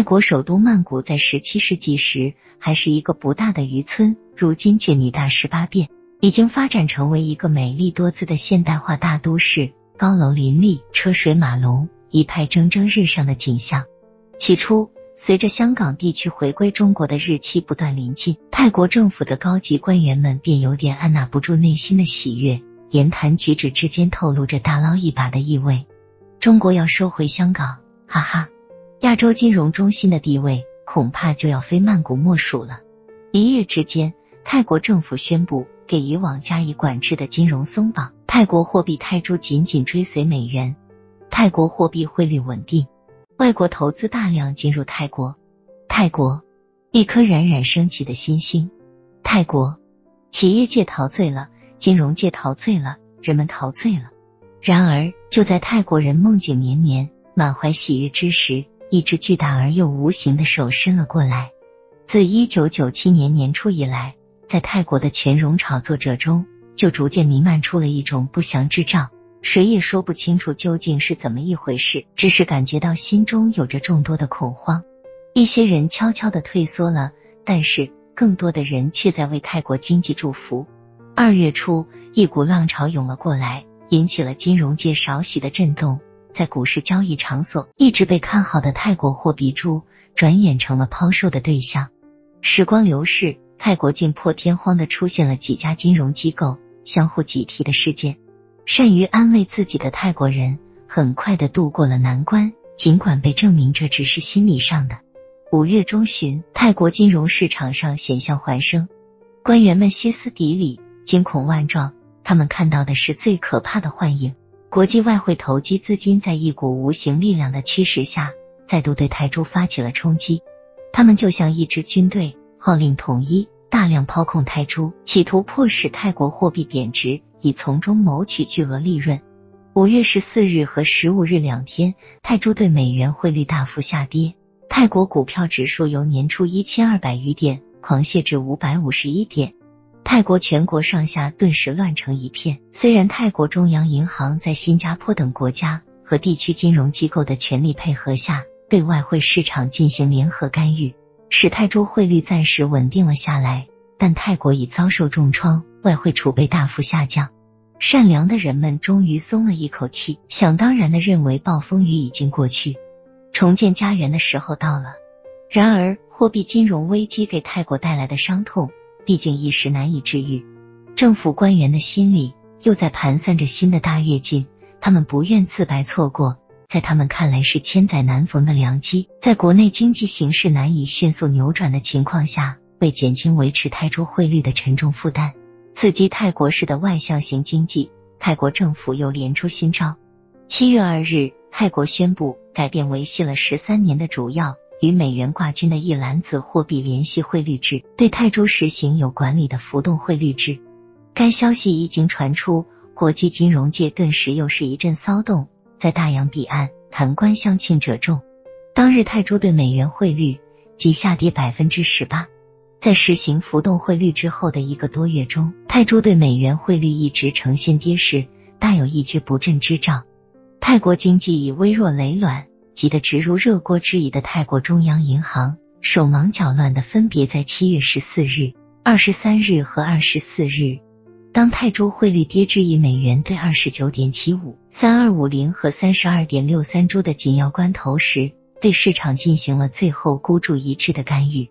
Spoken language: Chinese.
泰国首都曼谷在十七世纪时还是一个不大的渔村，如今却女大十八变，已经发展成为一个美丽多姿的现代化大都市，高楼林立，车水马龙，一派蒸蒸日上的景象。起初，随着香港地区回归中国的日期不断临近，泰国政府的高级官员们便有点按捺不住内心的喜悦，言谈举止之间透露着大捞一把的意味。中国要收回香港，哈哈。亚洲金融中心的地位恐怕就要非曼谷莫属了。一夜之间，泰国政府宣布给以往加以管制的金融松绑，泰国货币泰铢紧紧追随美元，泰国货币汇率稳定，外国投资大量进入泰国。泰国，一颗冉冉升起的新星。泰国，企业界陶醉了，金融界陶醉了，人们陶醉了。然而，就在泰国人梦境绵绵、满怀喜悦之时，一只巨大而又无形的手伸了过来。自一九九七年年初以来，在泰国的全融炒作者中，就逐渐弥漫出了一种不祥之兆。谁也说不清楚究竟是怎么一回事，只是感觉到心中有着众多的恐慌。一些人悄悄的退缩了，但是更多的人却在为泰国经济祝福。二月初，一股浪潮涌了过来，引起了金融界少许的震动。在股市交易场所一直被看好的泰国货币珠，转眼成了抛售的对象。时光流逝，泰国竟破天荒的出现了几家金融机构相互挤提的事件。善于安慰自己的泰国人很快的度过了难关，尽管被证明这只是心理上的。五月中旬，泰国金融市场上险象环生，官员们歇斯底里，惊恐万状，他们看到的是最可怕的幻影。国际外汇投机资金在一股无形力量的驱使下，再度对泰铢发起了冲击。他们就像一支军队，号令统一，大量抛空泰铢，企图迫使泰国货币贬值，以从中谋取巨额利润。五月十四日和十五日两天，泰铢对美元汇率大幅下跌，泰国股票指数由年初一千二百余点狂泻至五百五十一点。泰国全国上下顿时乱成一片。虽然泰国中央银行在新加坡等国家和地区金融机构的全力配合下，对外汇市场进行联合干预，使泰铢汇率暂时稳定了下来，但泰国已遭受重创，外汇储备大幅下降。善良的人们终于松了一口气，想当然的认为暴风雨已经过去，重建家园的时候到了。然而，货币金融危机给泰国带来的伤痛。毕竟一时难以治愈，政府官员的心里又在盘算着新的大跃进，他们不愿自白错过，在他们看来是千载难逢的良机。在国内经济形势难以迅速扭转的情况下，为减轻维持泰铢汇率的沉重负担，刺激泰国式的外向型经济，泰国政府又连出新招。七月二日，泰国宣布改变维系了十三年的主要。与美元挂军的一篮子货币联系汇率制，对泰铢实行有管理的浮动汇率制。该消息一经传出，国际金融界顿时又是一阵骚动。在大洋彼岸，谈官相庆者众。当日泰铢对美元汇率即下跌百分之十八。在实行浮动汇率之后的一个多月中，泰铢对美元汇率一直呈现跌势，大有一蹶不振之兆。泰国经济已微弱累卵。急得直如热锅之蚁的泰国中央银行，手忙脚乱的分别在七月十四日、二十三日和二十四日，当泰铢汇率跌至一美元兑二十九点七五、三二五零和三十二点六三铢的紧要关头时，对市场进行了最后孤注一掷的干预。